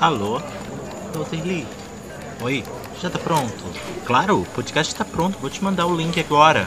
Alô? Lee. Oi, já tá pronto? Claro, o podcast tá pronto, vou te mandar o link agora.